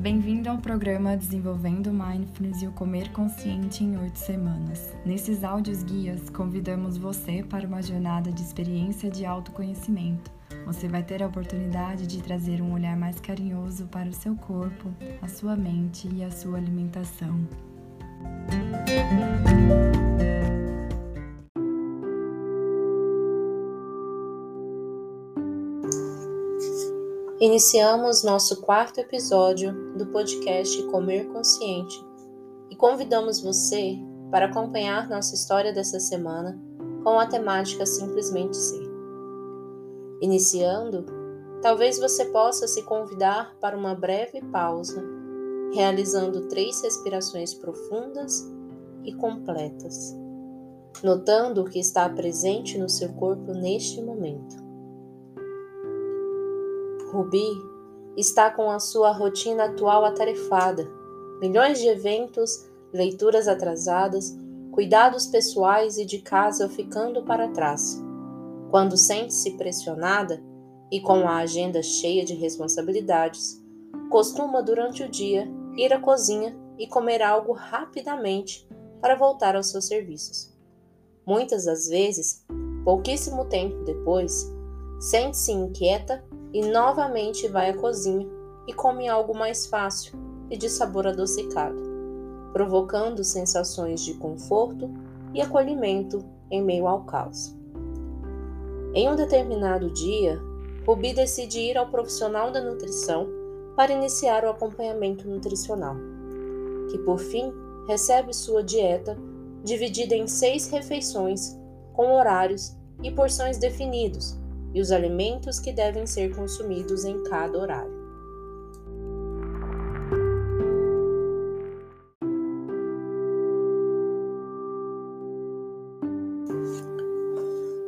Bem-vindo ao programa Desenvolvendo Mindfulness e o Comer Consciente em 8 semanas. Nesses áudios guias, convidamos você para uma jornada de experiência de autoconhecimento. Você vai ter a oportunidade de trazer um olhar mais carinhoso para o seu corpo, a sua mente e a sua alimentação. Iniciamos nosso quarto episódio do podcast Comer Consciente e convidamos você para acompanhar nossa história dessa semana com a temática Simplesmente Ser. Iniciando, talvez você possa se convidar para uma breve pausa, realizando três respirações profundas e completas, notando o que está presente no seu corpo neste momento. Rubi está com a sua rotina atual atarefada. Milhões de eventos, leituras atrasadas, cuidados pessoais e de casa ficando para trás. Quando sente-se pressionada e com a agenda cheia de responsabilidades, costuma durante o dia ir à cozinha e comer algo rapidamente para voltar aos seus serviços. Muitas das vezes, pouquíssimo tempo depois, sente-se inquieta e novamente vai à cozinha e come algo mais fácil e de sabor adocicado, provocando sensações de conforto e acolhimento em meio ao caos. Em um determinado dia, Rubi decide ir ao profissional da nutrição para iniciar o acompanhamento nutricional, que por fim recebe sua dieta dividida em seis refeições com horários e porções definidos e os alimentos que devem ser consumidos em cada horário.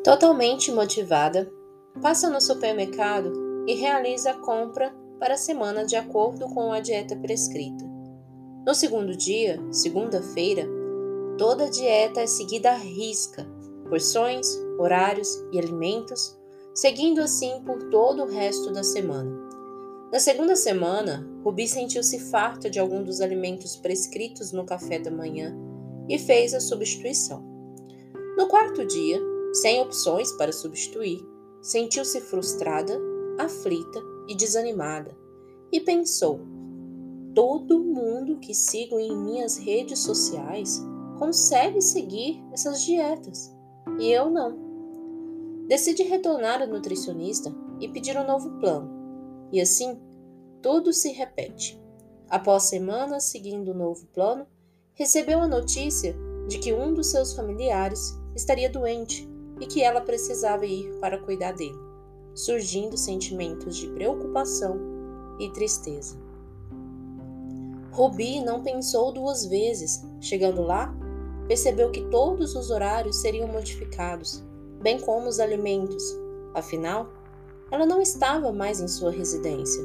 Totalmente motivada, passa no supermercado e realiza a compra para a semana de acordo com a dieta prescrita. No segundo dia, segunda-feira, toda a dieta é seguida à risca, porções, horários e alimentos seguindo assim por todo o resto da semana. Na segunda semana, Rubi sentiu-se farta de algum dos alimentos prescritos no café da manhã e fez a substituição. No quarto dia, sem opções para substituir, sentiu-se frustrada, aflita e desanimada e pensou: todo mundo que sigo em minhas redes sociais consegue seguir essas dietas e eu não. Decide retornar ao nutricionista e pedir um novo plano. E assim, tudo se repete. Após semanas seguindo o novo plano, recebeu a notícia de que um dos seus familiares estaria doente e que ela precisava ir para cuidar dele, surgindo sentimentos de preocupação e tristeza. Rubi não pensou duas vezes. Chegando lá, percebeu que todos os horários seriam modificados bem como os alimentos. Afinal, ela não estava mais em sua residência.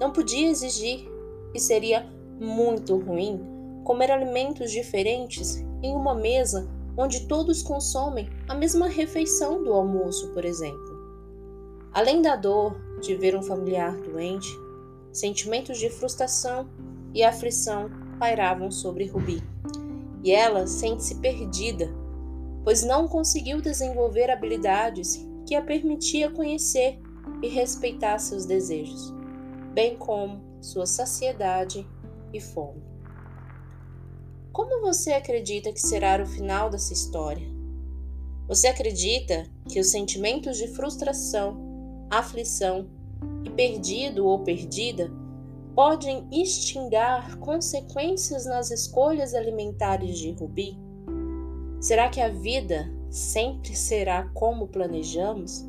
Não podia exigir e seria muito ruim comer alimentos diferentes em uma mesa onde todos consomem a mesma refeição do almoço, por exemplo. Além da dor de ver um familiar doente, sentimentos de frustração e aflição pairavam sobre Rubi. E ela sente-se perdida pois não conseguiu desenvolver habilidades que a permitia conhecer e respeitar seus desejos, bem como sua saciedade e fome. Como você acredita que será o final dessa história? Você acredita que os sentimentos de frustração, aflição e perdido ou perdida podem extinguir consequências nas escolhas alimentares de Rubi? Será que a vida sempre será como planejamos?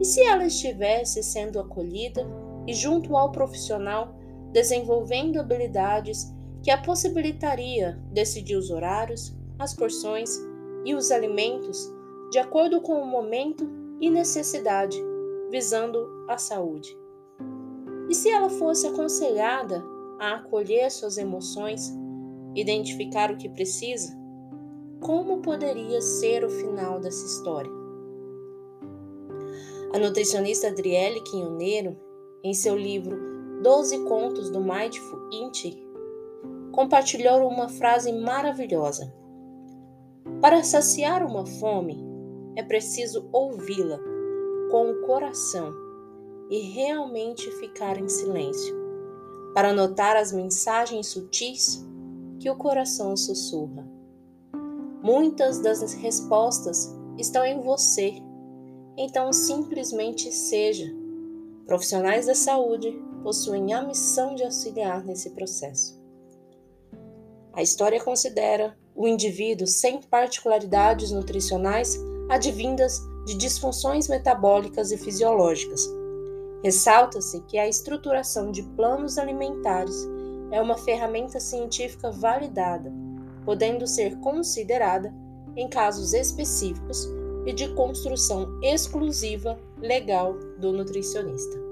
E se ela estivesse sendo acolhida e junto ao profissional desenvolvendo habilidades que a possibilitaria decidir os horários, as porções e os alimentos de acordo com o momento e necessidade, visando a saúde? E se ela fosse aconselhada a acolher suas emoções, identificar o que precisa como poderia ser o final dessa história? A nutricionista Adriele Quinhoneiro, em seu livro 12 Contos do Mindful Inti, compartilhou uma frase maravilhosa. Para saciar uma fome, é preciso ouvi-la com o coração e realmente ficar em silêncio, para notar as mensagens sutis que o coração sussurra. Muitas das respostas estão em você, então simplesmente seja. Profissionais da saúde possuem a missão de auxiliar nesse processo. A história considera o indivíduo sem particularidades nutricionais advindas de disfunções metabólicas e fisiológicas. Ressalta-se que a estruturação de planos alimentares é uma ferramenta científica validada, podendo ser considerada em casos específicos e de construção exclusiva legal do nutricionista.